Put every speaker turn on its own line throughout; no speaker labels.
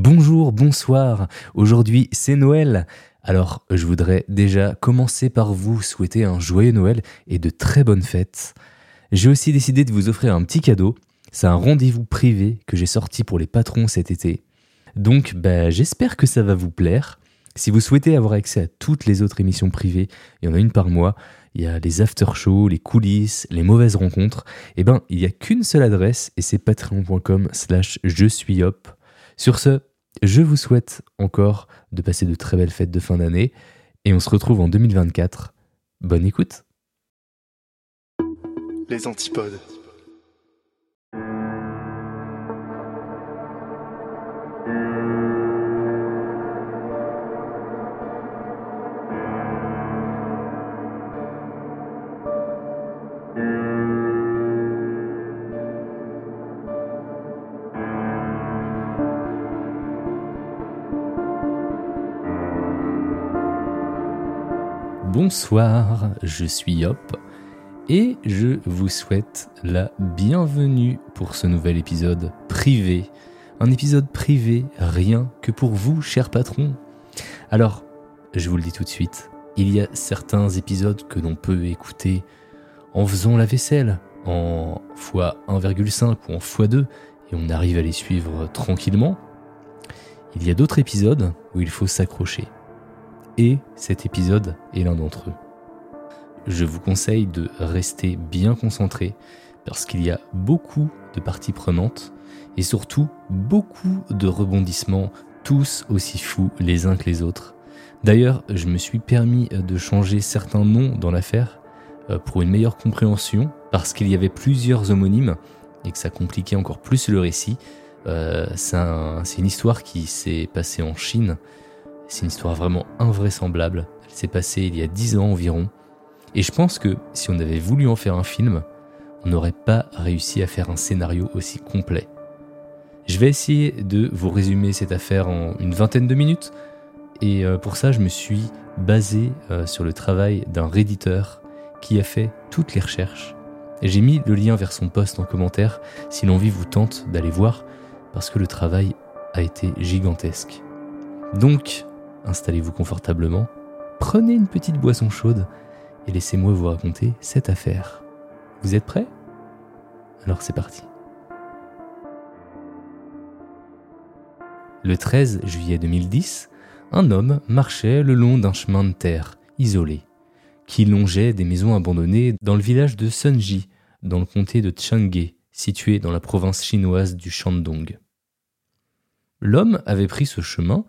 Bonjour, bonsoir. Aujourd'hui, c'est Noël. Alors, je voudrais déjà commencer par vous souhaiter un joyeux Noël et de très bonnes fêtes. J'ai aussi décidé de vous offrir un petit cadeau. C'est un rendez-vous privé que j'ai sorti pour les patrons cet été. Donc, bah, j'espère que ça va vous plaire. Si vous souhaitez avoir accès à toutes les autres émissions privées, il y en a une par mois, il y a les after-shows, les coulisses, les mauvaises rencontres, eh ben, il n'y a qu'une seule adresse et c'est patreon.com slash je suis hop. Sur ce, je vous souhaite encore de passer de très belles fêtes de fin d'année et on se retrouve en 2024. Bonne écoute.
Les antipodes.
Bonsoir, je suis Yop et je vous souhaite la bienvenue pour ce nouvel épisode privé. Un épisode privé rien que pour vous, chers patrons. Alors, je vous le dis tout de suite, il y a certains épisodes que l'on peut écouter en faisant la vaisselle, en x1,5 ou en x2, et on arrive à les suivre tranquillement. Il y a d'autres épisodes où il faut s'accrocher et cet épisode est l'un d'entre eux. Je vous conseille de rester bien concentré parce qu'il y a beaucoup de parties prenantes et surtout beaucoup de rebondissements, tous aussi fous les uns que les autres. D'ailleurs, je me suis permis de changer certains noms dans l'affaire euh, pour une meilleure compréhension parce qu'il y avait plusieurs homonymes et que ça compliquait encore plus le récit. Euh, c'est une histoire qui s'est passée en Chine c'est une histoire vraiment invraisemblable. Elle s'est passée il y a dix ans environ. Et je pense que si on avait voulu en faire un film, on n'aurait pas réussi à faire un scénario aussi complet. Je vais essayer de vous résumer cette affaire en une vingtaine de minutes. Et euh, pour ça, je me suis basé euh, sur le travail d'un réditeur qui a fait toutes les recherches. J'ai mis le lien vers son poste en commentaire si l'envie vous tente d'aller voir, parce que le travail a été gigantesque. Donc, installez-vous confortablement, prenez une petite boisson chaude et laissez-moi vous raconter cette affaire. Vous êtes prêts? Alors c'est parti. Le 13 juillet 2010, un homme marchait le long d'un chemin de terre isolé qui longeait des maisons abandonnées dans le village de Sunji, dans le comté de Changge, situé dans la province chinoise du Shandong. L'homme avait pris ce chemin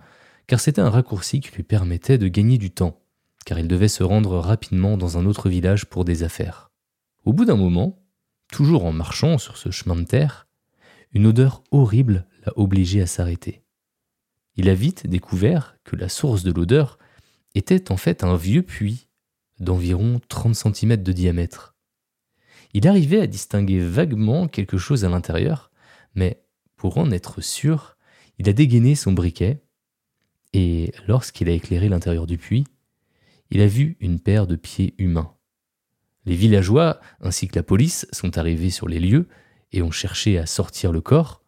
car c'était un raccourci qui lui permettait de gagner du temps, car il devait se rendre rapidement dans un autre village pour des affaires. Au bout d'un moment, toujours en marchant sur ce chemin de terre, une odeur horrible l'a obligé à s'arrêter. Il a vite découvert que la source de l'odeur était en fait un vieux puits d'environ 30 cm de diamètre. Il arrivait à distinguer vaguement quelque chose à l'intérieur, mais pour en être sûr, il a dégainé son briquet et lorsqu'il a éclairé l'intérieur du puits, il a vu une paire de pieds humains. Les villageois ainsi que la police sont arrivés sur les lieux et ont cherché à sortir le corps,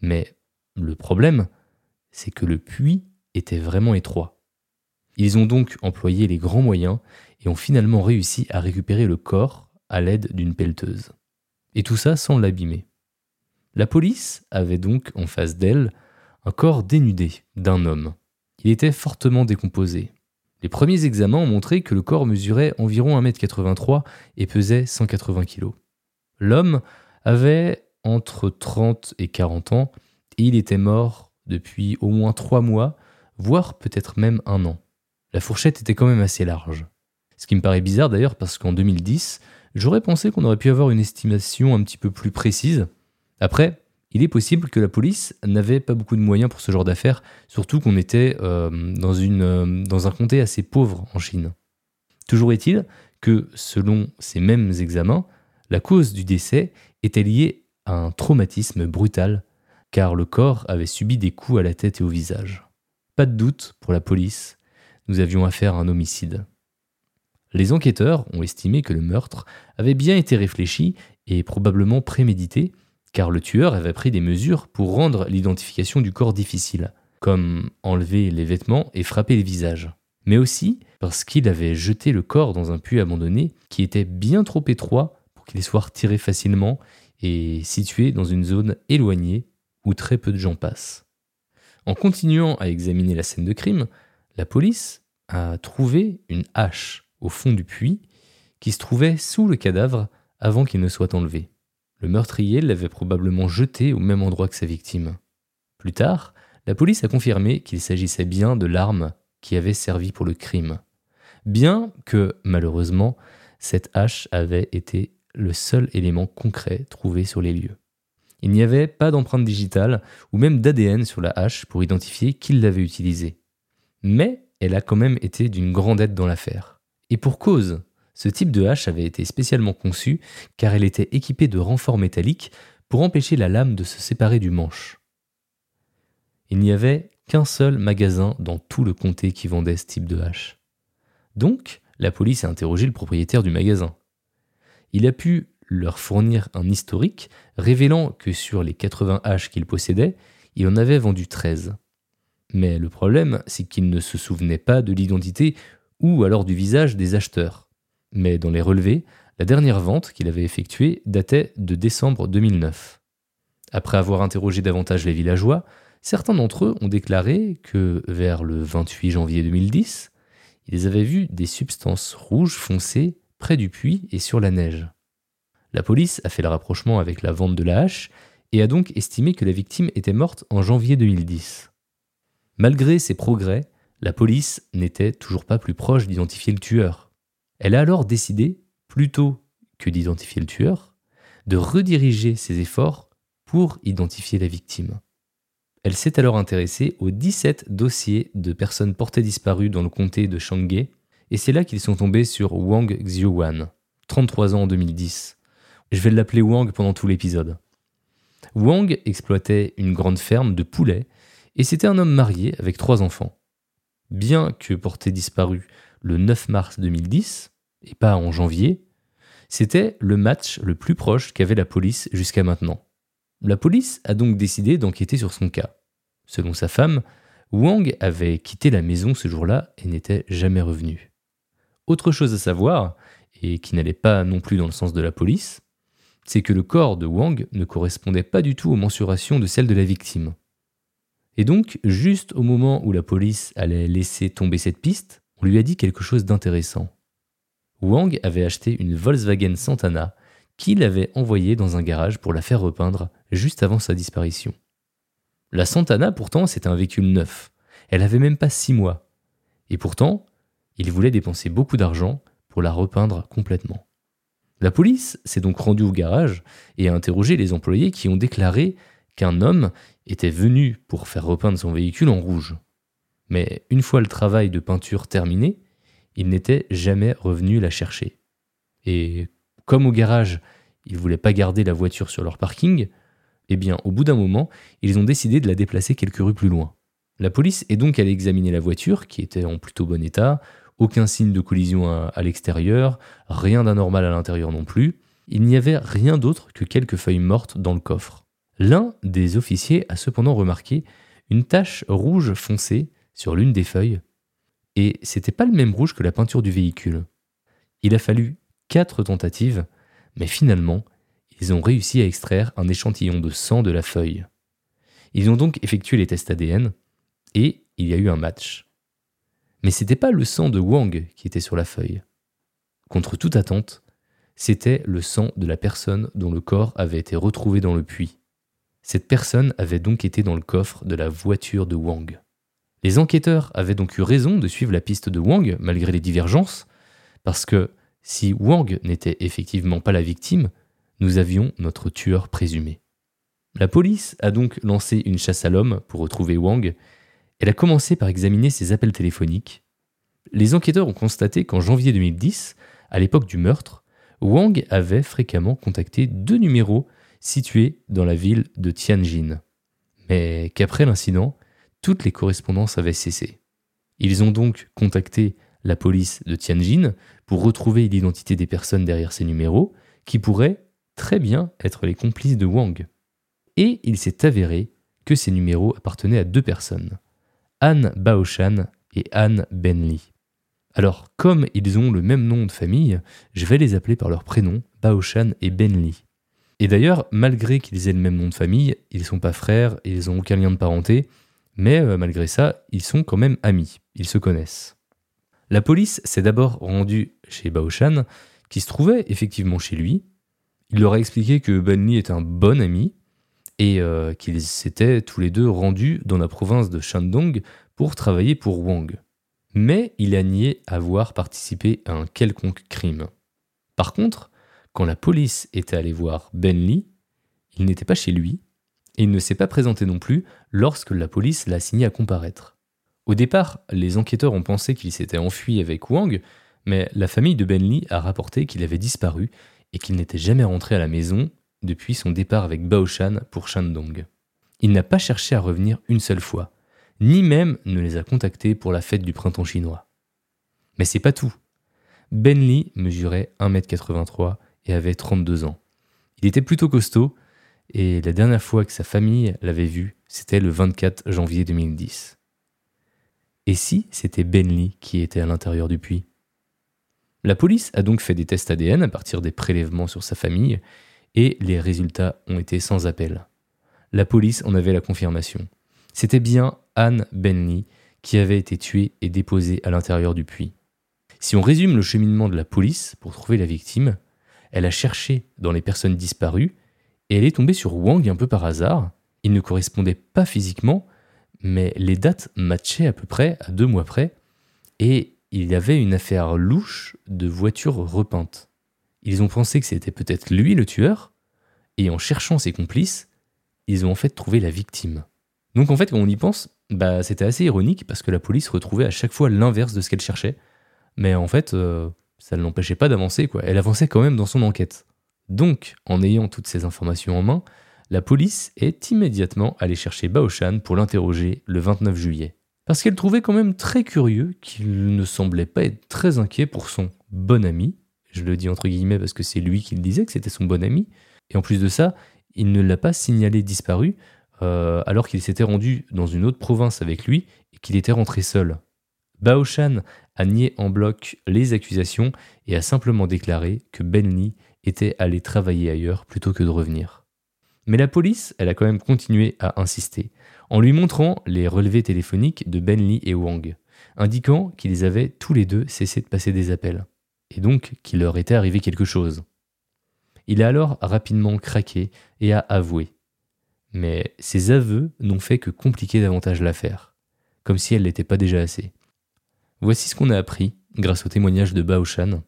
mais le problème, c'est que le puits était vraiment étroit. Ils ont donc employé les grands moyens et ont finalement réussi à récupérer le corps à l'aide d'une pelleteuse. Et tout ça sans l'abîmer. La police avait donc en face d'elle un corps dénudé d'un homme. Il était fortement décomposé. Les premiers examens ont montré que le corps mesurait environ 1m83 et pesait 180 kg. L'homme avait entre 30 et 40 ans et il était mort depuis au moins 3 mois, voire peut-être même un an. La fourchette était quand même assez large. Ce qui me paraît bizarre d'ailleurs parce qu'en 2010, j'aurais pensé qu'on aurait pu avoir une estimation un petit peu plus précise. Après, il est possible que la police n'avait pas beaucoup de moyens pour ce genre d'affaires, surtout qu'on était euh, euh, dans un comté assez pauvre en Chine. Toujours est-il que, selon ces mêmes examens, la cause du décès était liée à un traumatisme brutal, car le corps avait subi des coups à la tête et au visage. Pas de doute pour la police, nous avions affaire à un homicide. Les enquêteurs ont estimé que le meurtre avait bien été réfléchi et probablement prémédité, car le tueur avait pris des mesures pour rendre l'identification du corps difficile, comme enlever les vêtements et frapper les visages. Mais aussi parce qu'il avait jeté le corps dans un puits abandonné qui était bien trop étroit pour qu'il soit retiré facilement et situé dans une zone éloignée où très peu de gens passent. En continuant à examiner la scène de crime, la police a trouvé une hache au fond du puits qui se trouvait sous le cadavre avant qu'il ne soit enlevé. Le meurtrier l'avait probablement jeté au même endroit que sa victime. Plus tard, la police a confirmé qu'il s'agissait bien de l'arme qui avait servi pour le crime, bien que, malheureusement, cette hache avait été le seul élément concret trouvé sur les lieux. Il n'y avait pas d'empreinte digitale ou même d'ADN sur la hache pour identifier qui l'avait utilisée. Mais elle a quand même été d'une grande aide dans l'affaire. Et pour cause, ce type de hache avait été spécialement conçu car elle était équipée de renforts métalliques pour empêcher la lame de se séparer du manche. Il n'y avait qu'un seul magasin dans tout le comté qui vendait ce type de hache. Donc, la police a interrogé le propriétaire du magasin. Il a pu leur fournir un historique révélant que sur les 80 haches qu'il possédait, il en avait vendu 13. Mais le problème, c'est qu'il ne se souvenait pas de l'identité ou alors du visage des acheteurs. Mais dans les relevés, la dernière vente qu'il avait effectuée datait de décembre 2009. Après avoir interrogé davantage les villageois, certains d'entre eux ont déclaré que vers le 28 janvier 2010, ils avaient vu des substances rouges foncées près du puits et sur la neige. La police a fait le rapprochement avec la vente de la hache et a donc estimé que la victime était morte en janvier 2010. Malgré ces progrès, la police n'était toujours pas plus proche d'identifier le tueur. Elle a alors décidé, plutôt que d'identifier le tueur, de rediriger ses efforts pour identifier la victime. Elle s'est alors intéressée aux 17 dossiers de personnes portées disparues dans le comté de Shanghai, et c'est là qu'ils sont tombés sur Wang Xiuwan, 33 ans en 2010. Je vais l'appeler Wang pendant tout l'épisode. Wang exploitait une grande ferme de poulets, et c'était un homme marié avec trois enfants. Bien que porté disparu le 9 mars 2010, et pas en janvier, c'était le match le plus proche qu'avait la police jusqu'à maintenant. La police a donc décidé d'enquêter sur son cas. Selon sa femme, Wang avait quitté la maison ce jour-là et n'était jamais revenu. Autre chose à savoir, et qui n'allait pas non plus dans le sens de la police, c'est que le corps de Wang ne correspondait pas du tout aux mensurations de celle de la victime. Et donc, juste au moment où la police allait laisser tomber cette piste, on lui a dit quelque chose d'intéressant. Wang avait acheté une Volkswagen Santana qu'il avait envoyée dans un garage pour la faire repeindre juste avant sa disparition. La Santana, pourtant, c'est un véhicule neuf. Elle avait même pas six mois. Et pourtant, il voulait dépenser beaucoup d'argent pour la repeindre complètement. La police s'est donc rendue au garage et a interrogé les employés qui ont déclaré qu'un homme était venu pour faire repeindre son véhicule en rouge. Mais une fois le travail de peinture terminé, il n'était jamais revenu la chercher. Et comme au garage, ils ne voulaient pas garder la voiture sur leur parking, eh bien, au bout d'un moment, ils ont décidé de la déplacer quelques rues plus loin. La police est donc allée examiner la voiture, qui était en plutôt bon état, aucun signe de collision à, à l'extérieur, rien d'anormal à l'intérieur non plus. Il n'y avait rien d'autre que quelques feuilles mortes dans le coffre. L'un des officiers a cependant remarqué une tache rouge foncée sur l'une des feuilles, et c'était pas le même rouge que la peinture du véhicule. Il a fallu quatre tentatives, mais finalement, ils ont réussi à extraire un échantillon de sang de la feuille. Ils ont donc effectué les tests ADN, et il y a eu un match. Mais c'était pas le sang de Wang qui était sur la feuille. Contre toute attente, c'était le sang de la personne dont le corps avait été retrouvé dans le puits. Cette personne avait donc été dans le coffre de la voiture de Wang. Les enquêteurs avaient donc eu raison de suivre la piste de Wang malgré les divergences, parce que si Wang n'était effectivement pas la victime, nous avions notre tueur présumé. La police a donc lancé une chasse à l'homme pour retrouver Wang. Elle a commencé par examiner ses appels téléphoniques. Les enquêteurs ont constaté qu'en janvier 2010, à l'époque du meurtre, Wang avait fréquemment contacté deux numéros situés dans la ville de Tianjin, mais qu'après l'incident, toutes les correspondances avaient cessé. Ils ont donc contacté la police de Tianjin pour retrouver l'identité des personnes derrière ces numéros, qui pourraient très bien être les complices de Wang. Et il s'est avéré que ces numéros appartenaient à deux personnes, Anne Baoshan et Anne Benly. Alors, comme ils ont le même nom de famille, je vais les appeler par leur prénom, Baoshan et Benly. Et d'ailleurs, malgré qu'ils aient le même nom de famille, ils ne sont pas frères, ils n'ont aucun lien de parenté, mais euh, malgré ça, ils sont quand même amis, ils se connaissent. La police s'est d'abord rendue chez Baoshan, qui se trouvait effectivement chez lui. Il leur a expliqué que Benly est un bon ami et euh, qu'ils s'étaient tous les deux rendus dans la province de Shandong pour travailler pour Wang mais il a nié avoir participé à un quelconque crime. Par contre, quand la police était allée voir Ben Lee, il n'était pas chez lui, et il ne s'est pas présenté non plus lorsque la police l'a assigné à comparaître. Au départ, les enquêteurs ont pensé qu'il s'était enfui avec Wang, mais la famille de Ben Lee a rapporté qu'il avait disparu et qu'il n'était jamais rentré à la maison depuis son départ avec Bao Shan pour Shandong. Il n'a pas cherché à revenir une seule fois, ni même ne les a contactés pour la fête du printemps chinois. Mais c'est pas tout. Ben Lee mesurait 1m83 et avait 32 ans. Il était plutôt costaud, et la dernière fois que sa famille l'avait vu, c'était le 24 janvier 2010. Et si c'était Ben Lee qui était à l'intérieur du puits? La police a donc fait des tests ADN à partir des prélèvements sur sa famille, et les résultats ont été sans appel. La police en avait la confirmation. C'était bien Anne Benly qui avait été tuée et déposée à l'intérieur du puits. Si on résume le cheminement de la police pour trouver la victime, elle a cherché dans les personnes disparues et elle est tombée sur Wang un peu par hasard. Il ne correspondait pas physiquement, mais les dates matchaient à peu près à deux mois près et il y avait une affaire louche de voiture repeinte. Ils ont pensé que c'était peut-être lui le tueur et en cherchant ses complices, ils ont en fait trouvé la victime. Donc en fait, quand on y pense, bah, c'était assez ironique parce que la police retrouvait à chaque fois l'inverse de ce qu'elle cherchait. Mais en fait, euh, ça ne l'empêchait pas d'avancer, quoi. Elle avançait quand même dans son enquête. Donc, en ayant toutes ces informations en main, la police est immédiatement allée chercher Baoshan pour l'interroger le 29 juillet. Parce qu'elle trouvait quand même très curieux qu'il ne semblait pas être très inquiet pour son bon ami. Je le dis entre guillemets parce que c'est lui qui le disait que c'était son bon ami. Et en plus de ça, il ne l'a pas signalé disparu euh, alors qu'il s'était rendu dans une autre province avec lui et qu'il était rentré seul. Baoshan a nié en bloc les accusations et a simplement déclaré que Benli était allé travailler ailleurs plutôt que de revenir. Mais la police, elle a quand même continué à insister, en lui montrant les relevés téléphoniques de Benli et Wang, indiquant qu'ils avaient tous les deux cessé de passer des appels, et donc qu'il leur était arrivé quelque chose. Il a alors rapidement craqué et a avoué mais ces aveux n'ont fait que compliquer davantage l'affaire, comme si elle n'était pas déjà assez. Voici ce qu'on a appris grâce au témoignage de Bao Shan.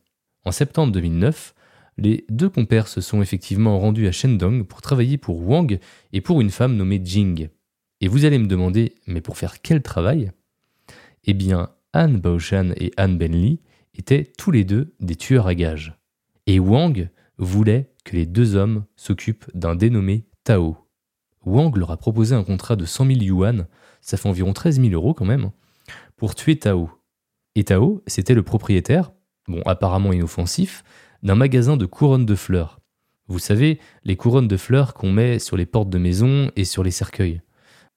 En septembre 2009, les deux compères se sont effectivement rendus à Shandong pour travailler pour Wang et pour une femme nommée Jing. Et vous allez me demander, mais pour faire quel travail? Eh bien, Anne Baoshan et Anne Benli étaient tous les deux des tueurs à gages. Et Wang voulait que les deux hommes s'occupent d'un dénommé Tao. Wang leur a proposé un contrat de 100 000 yuan, ça fait environ 13 000 euros quand même, pour tuer Tao. Et Tao, c'était le propriétaire, bon apparemment inoffensif, d'un magasin de couronnes de fleurs. Vous savez, les couronnes de fleurs qu'on met sur les portes de maison et sur les cercueils.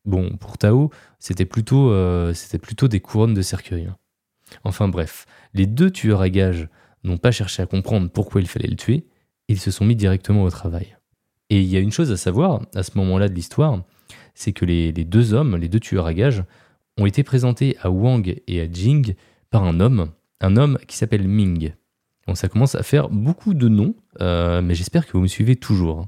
Bon, pour Tao, c'était plutôt, euh, plutôt des couronnes de cercueil. Hein. Enfin bref, les deux tueurs à gages n'ont pas cherché à comprendre pourquoi il fallait le tuer, ils se sont mis directement au travail. Et il y a une chose à savoir à ce moment-là de l'histoire, c'est que les, deux hommes, les deux tueurs à gages, ont été présentés à Wang et à Jing par un homme, un homme qui s'appelle Ming. Ça commence à faire beaucoup de noms, euh, mais j'espère que vous me suivez toujours.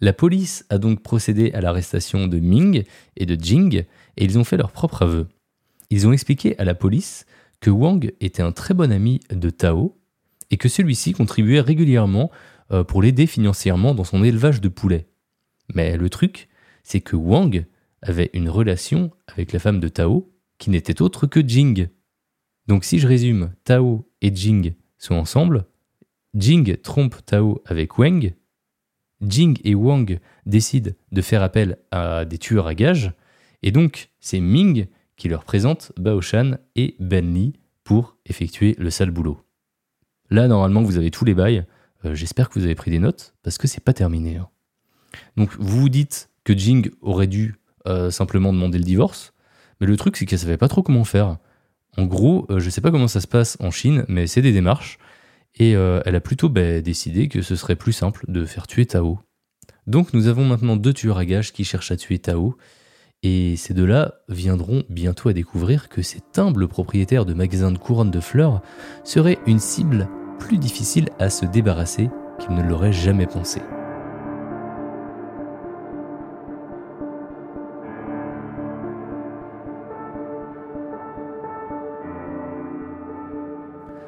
La police a donc procédé à l'arrestation de Ming et de Jing, et ils ont fait leur propre aveu. Ils ont expliqué à la police que Wang était un très bon ami de Tao, et que celui-ci contribuait régulièrement euh, pour l'aider financièrement dans son élevage de poulets. Mais le truc, c'est que Wang avait une relation avec la femme de Tao qui n'était autre que Jing. Donc si je résume, Tao et Jing sont ensemble, Jing trompe Tao avec Wang, Jing et Wang décident de faire appel à des tueurs à gages, et donc c'est Ming qui leur présente Baoshan et Ben Li pour effectuer le sale boulot. Là, normalement, vous avez tous les bails. Euh, j'espère que vous avez pris des notes parce que c'est pas terminé. Hein. Donc vous vous dites que Jing aurait dû euh, simplement demander le divorce, mais le truc c'est qu'elle savait pas trop comment faire. En gros, euh, je sais pas comment ça se passe en Chine, mais c'est des démarches, et euh, elle a plutôt bah, décidé que ce serait plus simple de faire tuer Tao. Donc nous avons maintenant deux tueurs à gages qui cherchent à tuer Tao, et ces deux-là viendront bientôt à découvrir que cet humble propriétaire de magasin de couronne de fleurs serait une cible plus difficile à se débarrasser qu'ils ne l'auraient jamais pensé.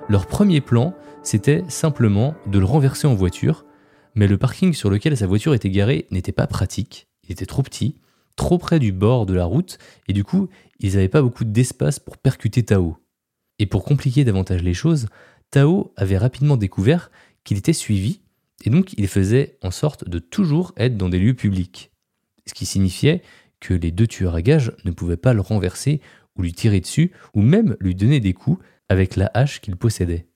Leur premier plan, c'était simplement de le renverser en voiture, mais le parking sur lequel sa voiture était garée n'était pas pratique, il était trop petit, trop près du bord de la route, et du coup, ils n'avaient pas beaucoup d'espace pour percuter Tao. Et pour compliquer davantage les choses, Tao avait rapidement découvert qu'il était suivi, et donc il faisait en sorte de toujours être dans des lieux publics. Ce qui signifiait que les deux tueurs à gages ne pouvaient pas le renverser ou lui tirer dessus, ou même lui donner des coups avec la hache qu'il possédait.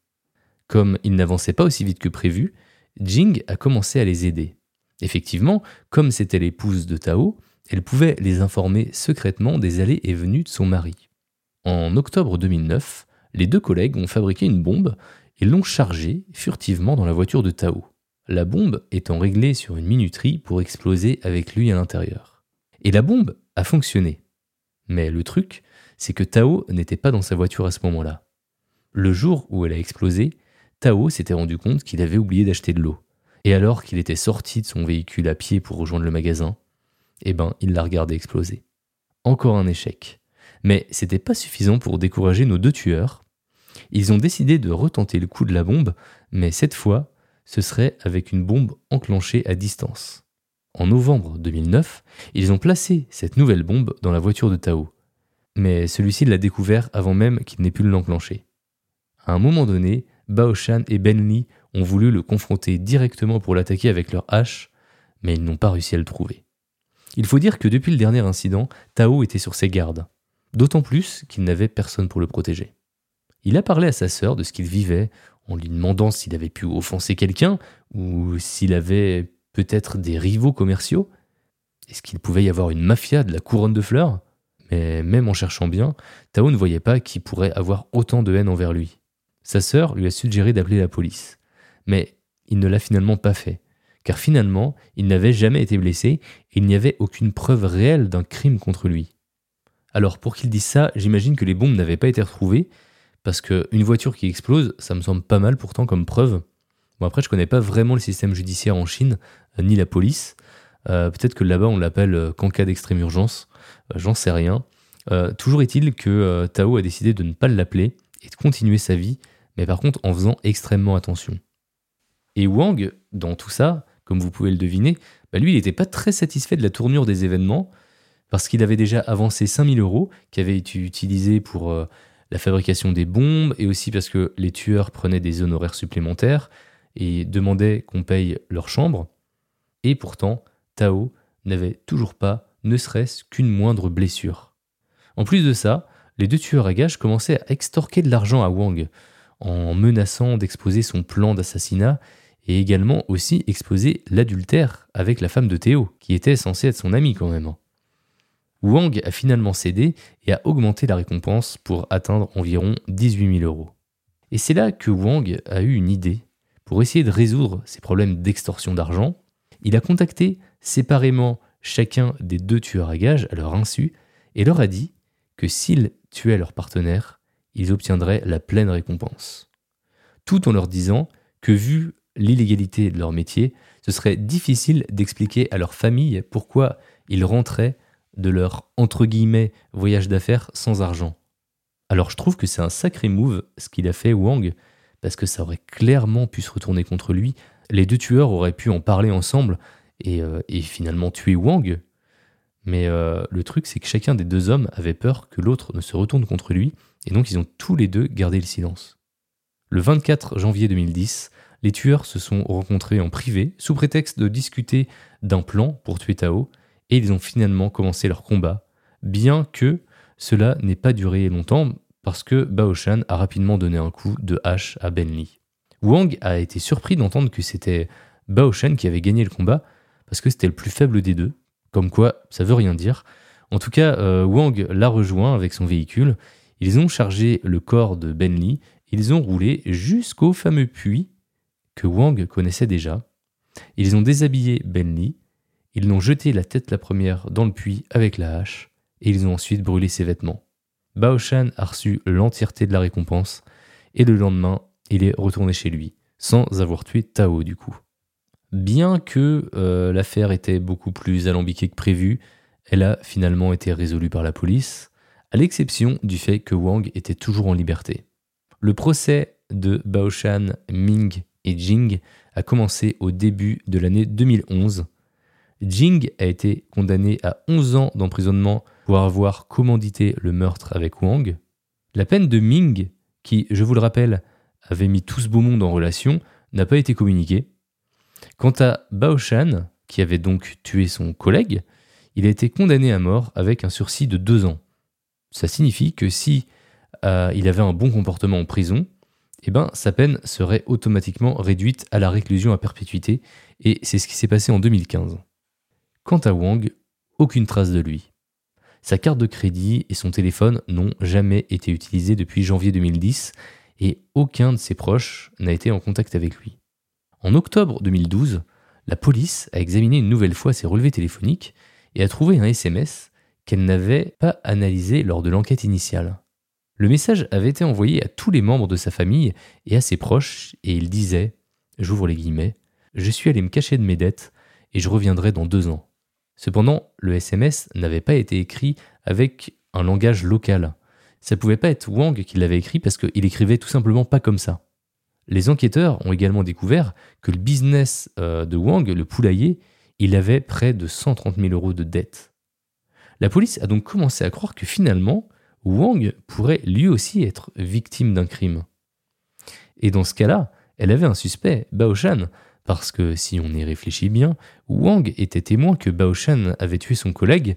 Comme il n'avançait pas aussi vite que prévu, Jing a commencé à les aider. Effectivement, comme c'était l'épouse de Tao, elle pouvait les informer secrètement des allées et venues de son mari. En octobre 2009, les deux collègues ont fabriqué une bombe et l'ont chargée furtivement dans la voiture de Tao. La bombe étant réglée sur une minuterie pour exploser avec lui à l'intérieur. Et la bombe a fonctionné. Mais le truc, c'est que Tao n'était pas dans sa voiture à ce moment-là. Le jour où elle a explosé, Tao s'était rendu compte qu'il avait oublié d'acheter de l'eau. Et alors qu'il était sorti de son véhicule à pied pour rejoindre le magasin, eh ben, il l'a regardé exploser. Encore un échec. Mais c'était pas suffisant pour décourager nos deux tueurs. Ils ont décidé de retenter le coup de la bombe, mais cette fois, ce serait avec une bombe enclenchée à distance. En novembre 2009, ils ont placé cette nouvelle bombe dans la voiture de Tao. Mais celui-ci l'a découvert avant même qu'il n'ait pu l'enclencher. À un moment donné, Baoshan et Ben Li ont voulu le confronter directement pour l'attaquer avec leur hache, mais ils n'ont pas réussi à le trouver. Il faut dire que depuis le dernier incident, Tao était sur ses gardes, d'autant plus qu'il n'avait personne pour le protéger. Il a parlé à sa sœur de ce qu'il vivait, en lui demandant s'il avait pu offenser quelqu'un, ou s'il avait peut-être des rivaux commerciaux. Est-ce qu'il pouvait y avoir une mafia de la couronne de fleurs? Mais même en cherchant bien, Tao ne voyait pas qui pourrait avoir autant de haine envers lui. Sa sœur lui a suggéré d'appeler la police. Mais il ne l'a finalement pas fait, car finalement, il n'avait jamais été blessé et il n'y avait aucune preuve réelle d'un crime contre lui. Alors pour qu'il dise ça, j'imagine que les bombes n'avaient pas été retrouvées, parce qu'une voiture qui explose, ça me semble pas mal pourtant comme preuve. Bon après, je connais pas vraiment le système judiciaire en Chine, euh, ni la police. Euh, peut-être que là-bas on l'appelle euh, qu'en cas d'extrême urgence, j'en sais rien. toujours est-il que Tao a décidé de ne pas l'appeler et de continuer sa vie mais par contre en faisant extrêmement attention. Et Wang, dans tout ça, comme vous pouvez le deviner, bah, lui, il n'était pas très satisfait de la tournure des événements, parce qu'il avait déjà avancé 5000 euros qui avaient été utilisés pour euh, la fabrication des bombes, et aussi parce que les tueurs prenaient des honoraires supplémentaires et demandaient qu'on paye leur chambre. Et pourtant, Tao n'avait toujours pas, ne serait-ce qu'une moindre blessure. En plus de ça, les deux tueurs à gages commençaient à extorquer de l'argent à Wang, en menaçant d'exposer son plan d'assassinat et également aussi exposer l'adultère avec la femme de Théo, qui était censée être son amie quand même. Hein. Wang a finalement cédé et a augmenté la récompense pour atteindre environ 18 000 euros. Et c'est là que Wang a eu une idée. Pour essayer de résoudre ses problèmes d'extorsion d'argent, il a contacté séparément chacun des deux tueurs à gages à leur insu et leur a dit que s'ils tuaient leur partenaire, ils obtiendraient la pleine récompense. Tout en leur disant que vu l'illégalité de leur métier, ce serait difficile d'expliquer à leur famille pourquoi ils rentraient de leur entre voyage d'affaires sans argent. Alors je trouve que c'est un sacré move ce qu'il a fait Wang, parce que ça aurait clairement pu se retourner contre lui. Les deux tueurs auraient pu en parler ensemble et, euh, finalement tuer Wang. Mais euh, le truc c'est que chacun des deux hommes avait peur que l'autre ne se retourne contre lui et donc ils ont tous les deux gardé le silence. Le 24 janvier 2010, les tueurs se sont rencontrés en privé sous prétexte de discuter d'un plan pour tuer Tao, et ils ont finalement commencé leur combat, bien que cela n'ait pas duré longtemps parce que Baoshan a rapidement donné un coup de hache à Ben Li. Wang a été surpris d'entendre que c'était Baoshan qui avait gagné le combat, parce que c'était le plus faible des deux. Comme quoi, ça veut rien dire. En tout cas, euh, Wang l'a rejoint avec son véhicule. Ils ont chargé le corps de Ben Lee. Ils ont roulé jusqu'au fameux puits que Wang connaissait déjà. Ils ont déshabillé Ben Lee. Ils l'ont jeté la tête la première dans le puits avec la hache. Et ils ont ensuite brûlé ses vêtements. Bao Shan a reçu l'entièreté de la récompense. Et le lendemain, il est retourné chez lui, sans avoir tué Tao du coup. Bien que euh, l'affaire était beaucoup plus alambiquée que prévu, elle a finalement été résolue par la police, à l'exception du fait que Wang était toujours en liberté. Le procès de Baoshan, Ming et Jing a commencé au début de l'année 2011. Jing a été condamné à 11 ans d'emprisonnement pour avoir commandité le meurtre avec Wang. La peine de Ming, qui, je vous le rappelle, avait mis tout ce beau monde en relation, n'a pas été communiquée. Quant à Baoshan, qui avait donc tué son collègue, il a été condamné à mort avec un sursis de deux ans. Ça signifie que si euh, il avait un bon comportement en prison, eh ben, sa peine serait automatiquement réduite à la réclusion à perpétuité, et c'est ce qui s'est passé en 2015. Quant à Wang, aucune trace de lui. Sa carte de crédit et son téléphone n'ont jamais été utilisés depuis janvier 2010, et aucun de ses proches n'a été en contact avec lui. En octobre 2012, la police a examiné une nouvelle fois ses relevés téléphoniques et a trouvé un SMS qu'elle n'avait pas analysé lors de l'enquête initiale. Le message avait été envoyé à tous les membres de sa famille et à ses proches et il disait, j'ouvre les guillemets, je suis allé me cacher de mes dettes et je reviendrai dans deux ans. Cependant, le SMS n'avait pas été écrit avec un langage local. Ça pouvait pas être Wang qui l'avait écrit parce qu'il écrivait tout simplement pas comme ça. Les enquêteurs ont également découvert que le business euh, de Wang, le poulailler, il avait près de 130 000 euros de dettes. La police a donc commencé à croire que finalement, Wang pourrait lui aussi être victime d'un crime. Et dans ce cas-là, elle avait un suspect, Baoshan, parce que si on y réfléchit bien, Wang était témoin que Baoshan avait tué son collègue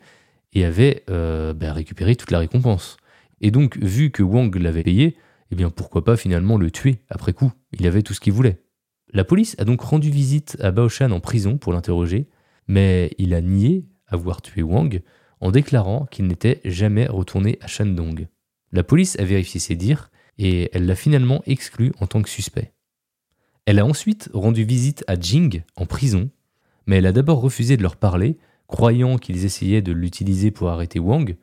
et avait euh, bah, récupéré toute la récompense. Et donc, vu que Wang l'avait payé, eh bien pourquoi pas finalement le tuer après coup? Il avait tout ce qu'il voulait. La police a donc rendu visite à Baoshan en prison pour l'interroger, mais il a nié avoir tué Wang en déclarant qu'il n'était jamais retourné à Shandong. La police a vérifié ses dires et elle l'a finalement exclu en tant que suspect. Elle a ensuite rendu visite à Jing en prison, mais elle a d'abord refusé de leur parler, croyant qu'ils essayaient de l'utiliser pour arrêter Wang,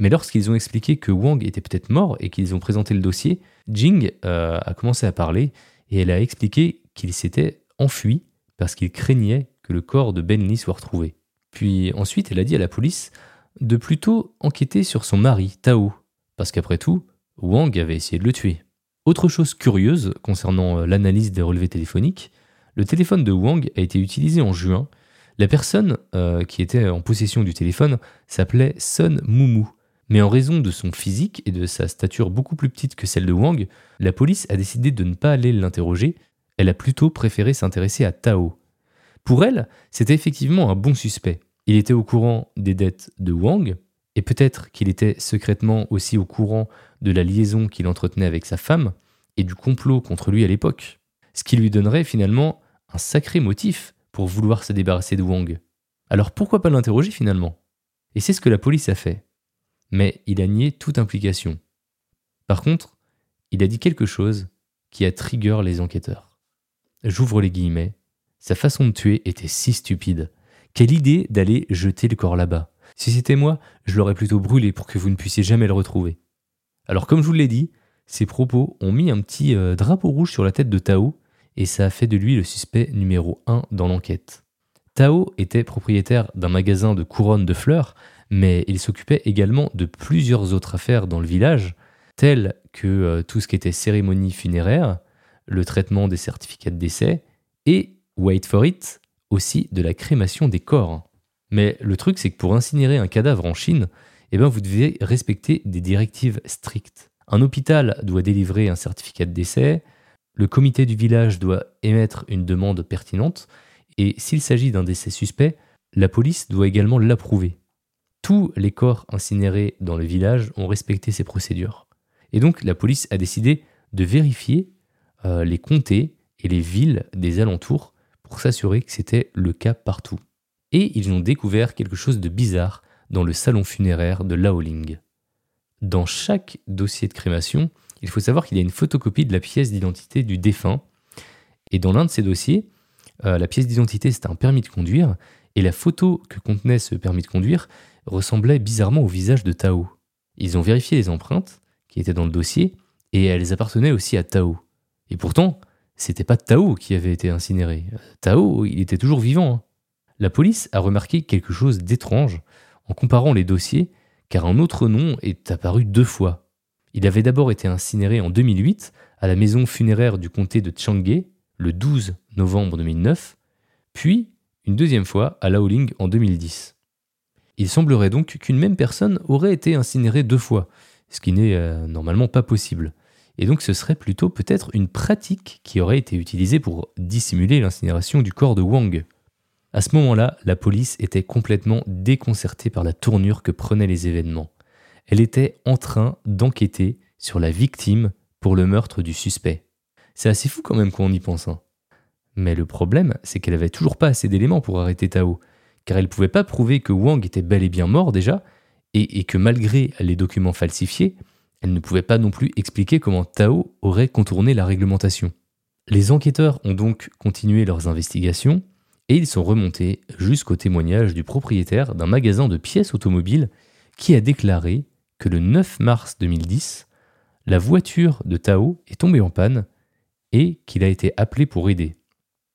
mais lorsqu'ils ont expliqué que Wang était peut-être mort et qu'ils ont présenté le dossier, Jing euh, a commencé à parler et elle a expliqué qu'il s'était enfui parce qu'il craignait que le corps de Ben Lee soit retrouvé. Puis ensuite, elle a dit à la police de plutôt enquêter sur son mari, Tao, parce qu'après tout, Wang avait essayé de le tuer. Autre chose curieuse concernant euh, l'analyse des relevés téléphoniques, le téléphone de Wang a été utilisé en juin. La personne euh, qui était en possession du téléphone s'appelait Sun Mumu, mais en raison de son physique et de sa stature beaucoup plus petite que celle de Wang, la police a décidé de ne pas aller l'interroger, elle a plutôt préféré s'intéresser à Tao. Pour elle, c'était effectivement un bon suspect. Il était au courant des dettes de Wang, et peut-être qu'il était secrètement aussi au courant de la liaison qu'il entretenait avec sa femme et du complot contre lui à l'époque, ce qui lui donnerait finalement un sacré motif pour vouloir se débarrasser de Wang. Alors pourquoi pas l'interroger finalement? Et c'est ce que la police a fait mais il a nié toute implication. Par contre, il a dit quelque chose qui a trigger les enquêteurs. J'ouvre les guillemets. Sa façon de tuer était si stupide. Quelle idée d'aller jeter le corps là-bas. Si c'était moi, je l'aurais plutôt brûlé pour que vous ne puissiez jamais le retrouver. Alors comme je vous l'ai dit, ses propos ont mis un petit euh, drapeau rouge sur la tête de Tao et ça a fait de lui le suspect numéro 1 dans l'enquête. Tao était propriétaire d'un magasin de couronnes de fleurs mais il s'occupait également de plusieurs autres affaires dans le village, telles que euh, tout ce qui était cérémonie funéraire, le traitement des certificats de décès, et, wait for it, aussi de la crémation des corps. Mais le truc, c'est que pour incinérer un cadavre en Chine, eh ben, vous devez respecter des directives strictes. Un hôpital doit délivrer un certificat de décès, le comité du village doit émettre une demande pertinente, et s'il s'agit d'un décès suspect, la police doit également l'approuver. Tous les corps incinérés dans le village ont respecté ces procédures. Et donc la police a décidé de vérifier euh, les comtés et les villes des alentours pour s'assurer que c'était le cas partout. et ils ont découvert quelque chose de bizarre dans le salon funéraire de Laoling. Dans chaque dossier de crémation, il faut savoir qu'il y a une photocopie de la pièce d'identité du défunt, et dans l'un de ces dossiers, euh, la pièce d'identité c'était un permis de conduire, et la photo que contenait ce permis de conduire ressemblait bizarrement au visage de Tao. Ils ont vérifié les empreintes qui étaient dans le dossier, et elles appartenaient aussi à Tao. Et pourtant, c'était pas Tao qui avait été incinéré. Tao, il était toujours vivant. Hein. La police a remarqué quelque chose d'étrange en comparant les dossiers, car un autre nom est apparu deux fois. Il avait d'abord été incinéré en 2008 à la maison funéraire du comté de Changge, le 12 novembre 2009, puis une deuxième fois à Laoling en 2010. Il semblerait donc qu'une même personne aurait été incinérée deux fois, ce qui n'est euh, normalement pas possible. Et donc ce serait plutôt peut-être une pratique qui aurait été utilisée pour dissimuler l'incinération du corps de Wang. À ce moment-là, la police était complètement déconcertée par la tournure que prenaient les événements. Elle était en train d'enquêter sur la victime pour le meurtre du suspect. C'est assez fou quand même quand on y pense. Hein. Mais le problème, c'est qu'elle avait toujours pas assez d'éléments pour arrêter Tao, car elle ne pouvait pas prouver que Wang était bel et bien mort déjà, et que malgré les documents falsifiés, elle ne pouvait pas non plus expliquer comment Tao aurait contourné la réglementation. Les enquêteurs ont donc continué leurs investigations et ils sont remontés jusqu'au témoignage du propriétaire d'un magasin de pièces automobiles qui a déclaré que le 9 mars 2010, la voiture de Tao est tombée en panne et qu'il a été appelé pour aider.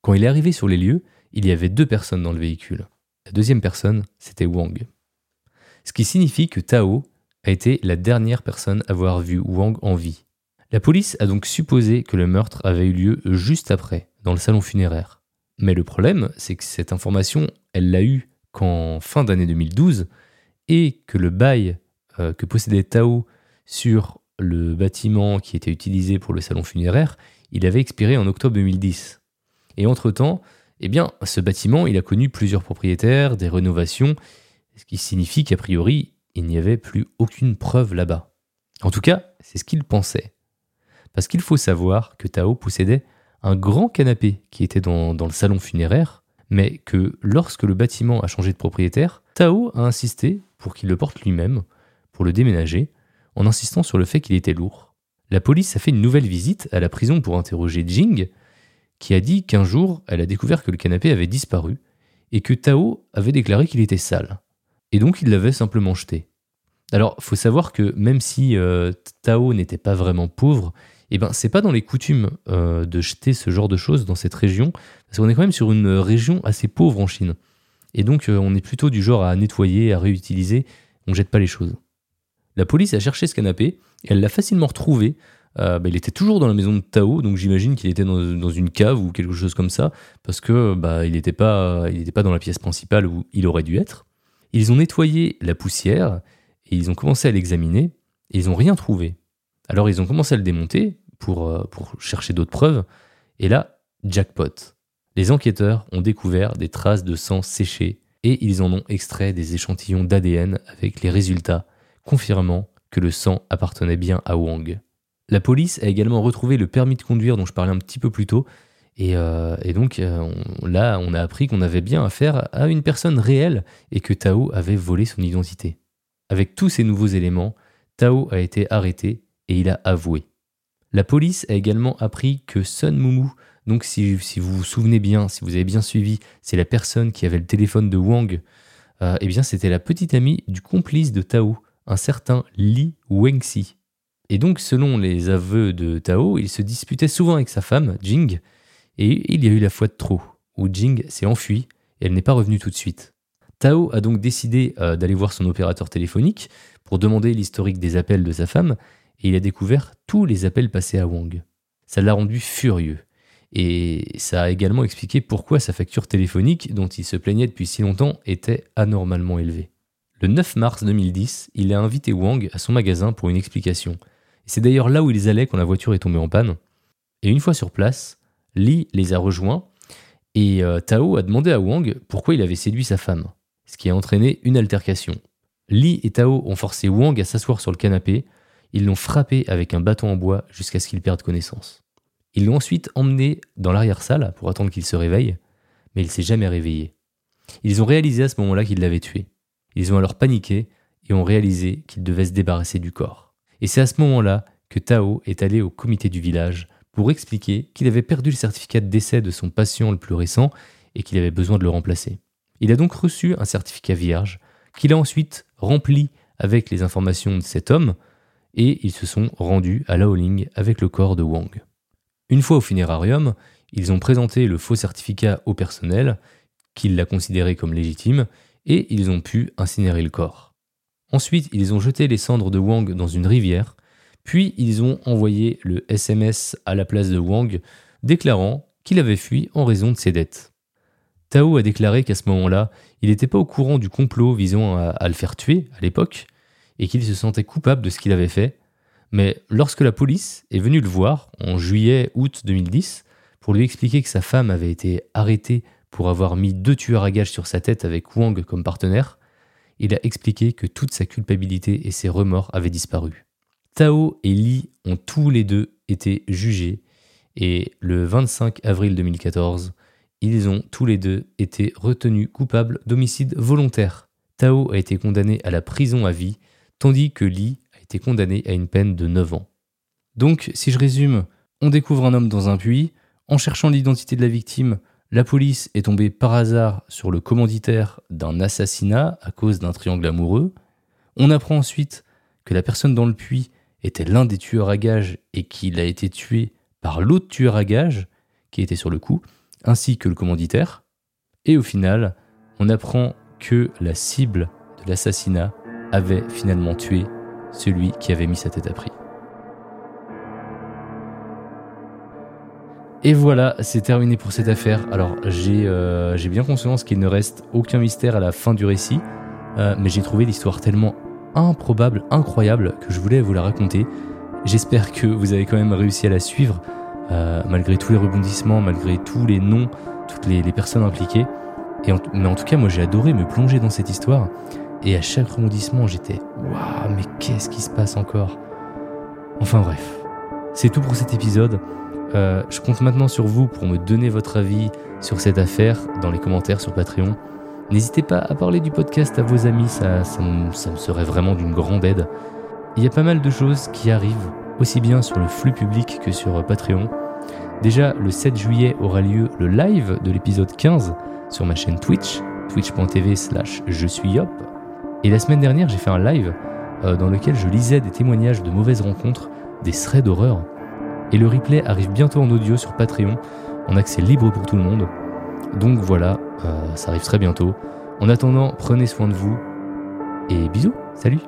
Quand il est arrivé sur les lieux, il y avait deux personnes dans le véhicule. La deuxième personne, c'était Wang. Ce qui signifie que Tao a été la dernière personne à avoir vu Wang en vie. La police a donc supposé que le meurtre avait eu lieu juste après, dans le salon funéraire. Mais le problème, c'est que cette information, elle l'a eue qu'en fin d'année 2012 et que le bail euh, que possédait Tao sur le bâtiment qui était utilisé pour le salon funéraire, il avait expiré en octobre 2010. Et entre-temps, eh bien, ce bâtiment, il a connu plusieurs propriétaires, des rénovations, ce qui signifie qu'a priori, il n'y avait plus aucune preuve là-bas. En tout cas, c'est ce qu'il pensait. Parce qu'il faut savoir que Tao possédait un grand canapé qui était dans, le salon funéraire, mais que lorsque le bâtiment a changé de propriétaire, Tao a insisté pour qu'il le porte lui-même, pour le déménager, en insistant sur le fait qu'il était lourd. La police a fait une nouvelle visite à la prison pour interroger Jing, qui a dit qu'un jour, elle a découvert que le canapé avait disparu et que Tao avait déclaré qu'il était sale. Et donc il l'avait simplement jeté. Alors, faut savoir que même si euh, Tao n'était pas vraiment pauvre, eh ben c'est pas dans les coutumes euh, de jeter ce genre de choses dans cette région, parce qu'on est quand même sur une région assez pauvre en Chine. Et donc euh, on est plutôt du genre à nettoyer, à réutiliser, on jette pas les choses. La police a cherché ce canapé, elle l'a facilement retrouvé. Bah, il était toujours dans la maison de Tao, donc j'imagine qu'il était dans, une cave ou quelque chose comme ça, parce que bah, il n'était pas, pas dans la pièce principale où il aurait dû être. Ils ont nettoyé la poussière, et ils ont commencé à l'examiner, et ils n'ont rien trouvé. Alors ils ont commencé à le démonter pour, euh, pour chercher d'autres preuves, et là, jackpot. Les enquêteurs ont découvert des traces de sang séché et ils en ont extrait des échantillons d'ADN avec les résultats confirmant que le sang appartenait bien à Wang. La police a également retrouvé le permis de conduire dont je parlais un petit peu plus tôt, et, euh, donc euh, là on a appris qu'on avait bien affaire à une personne réelle et que Tao avait volé son identité. Avec tous ces nouveaux éléments, Tao a été arrêté et il a avoué. La police a également appris que Sun Mumu, donc si, vous vous souvenez bien, si vous avez bien suivi, c'est la personne qui avait le téléphone de Wang, euh, eh bien c'était la petite amie du complice de Tao, un certain Li Wengxi. Et donc selon les aveux de Tao, il se disputait souvent avec sa femme, Jing, et il y a eu la fois de trop, où Jing s'est enfuie et elle n'est pas revenue tout de suite. Tao a donc décidé euh, d'aller voir son opérateur téléphonique pour demander l'historique des appels de sa femme et il a découvert tous les appels passés à Wang. Ça l'a rendu furieux. Et ça a également expliqué pourquoi sa facture téléphonique, dont il se plaignait depuis si longtemps, était anormalement élevée. Le 9 mars 2010, il a invité Wang à son magasin pour une explication. C'est d'ailleurs là où ils allaient quand la voiture est tombée en panne. Et une fois sur place, Li les a rejoints et euh, Tao a demandé à Wang pourquoi il avait séduit sa femme, ce qui a entraîné une altercation. Li et Tao ont forcé Wang à s'asseoir sur le canapé ils l'ont frappé avec un bâton en bois jusqu'à ce qu'il perde connaissance. Ils l'ont ensuite emmené dans l'arrière-salle pour attendre qu'il se réveille, mais il s'est jamais réveillé. Ils ont réalisé à ce moment-là qu'ils l'avaient tué. Ils ont alors paniqué et ont réalisé qu'ils devaient se débarrasser du corps. Et c'est à ce moment-là que Tao est allé au comité du village pour expliquer qu'il avait perdu le certificat de décès de son patient le plus récent et qu'il avait besoin de le remplacer. Il a donc reçu un certificat vierge qu'il a ensuite rempli avec les informations de cet homme et ils se sont rendus à Laoling avec le corps de Wang. Une fois au funérarium, ils ont présenté le faux certificat au personnel, qui l'a considéré comme légitime, et ils ont pu incinérer le corps. Ensuite, ils ont jeté les cendres de Wang dans une rivière, puis ils ont envoyé le SMS à la place de Wang, déclarant qu'il avait fui en raison de ses dettes. Tao a déclaré qu'à ce moment-là, il n'était pas au courant du complot visant à, le faire tuer à l'époque, et qu'il se sentait coupable de ce qu'il avait fait, mais lorsque la police est venue le voir en juillet-août 2010 pour lui expliquer que sa femme avait été arrêtée pour avoir mis deux tueurs à gages sur sa tête avec Wang comme partenaire, il a expliqué que toute sa culpabilité et ses remords avaient disparu. Tao et Li ont tous les deux été jugés et le 25 avril 2014, ils ont tous les deux été retenus coupables d'homicide volontaire. Tao a été condamné à la prison à vie, tandis que Li a été condamné à une peine de 9 ans. Donc, si je résume, on découvre un homme dans un puits, en cherchant l'identité de la victime, la police est tombée par hasard sur le commanditaire d'un assassinat à cause d'un triangle amoureux. On apprend ensuite que la personne dans le puits était l'un des tueurs à gages et qu'il a été tué par l'autre tueur à gages qui était sur le coup, ainsi que le commanditaire. Et au final, on apprend que la cible de l'assassinat avait finalement tué celui qui avait mis sa tête à prix. Et voilà, c'est terminé pour cette affaire. Alors j'ai euh, bien conscience qu'il ne reste aucun mystère à la fin du récit, euh, mais j'ai trouvé l'histoire tellement improbable, incroyable, que je voulais vous la raconter. J'espère que vous avez quand même réussi à la suivre, euh, malgré tous les rebondissements, malgré tous les noms, toutes les, personnes impliquées. Mais en tout cas, moi j'ai adoré me plonger dans cette histoire. Et à chaque rebondissement, j'étais Waouh, mais qu'est-ce qui se passe encore? Enfin bref, c'est tout pour cet épisode. Euh, je compte maintenant sur vous pour me donner votre avis sur cette affaire dans les commentaires sur Patreon. N'hésitez pas à parler du podcast à vos amis, ça, ça, me, serait vraiment d'une grande aide. Il y a pas mal de choses qui arrivent, aussi bien sur le flux public que sur Patreon. Déjà, le 7 juillet aura lieu le live de l'épisode 15 sur ma chaîne Twitch, twitch.tv slash je suis yop. Et la semaine dernière, j'ai fait un live euh, dans lequel je lisais des témoignages de mauvaises rencontres, des threads d'horreur et le replay arrive bientôt en audio sur Patreon, en accès libre pour tout le monde. Donc voilà, euh, ça arrive très bientôt. En attendant, prenez soin de vous et bisous, salut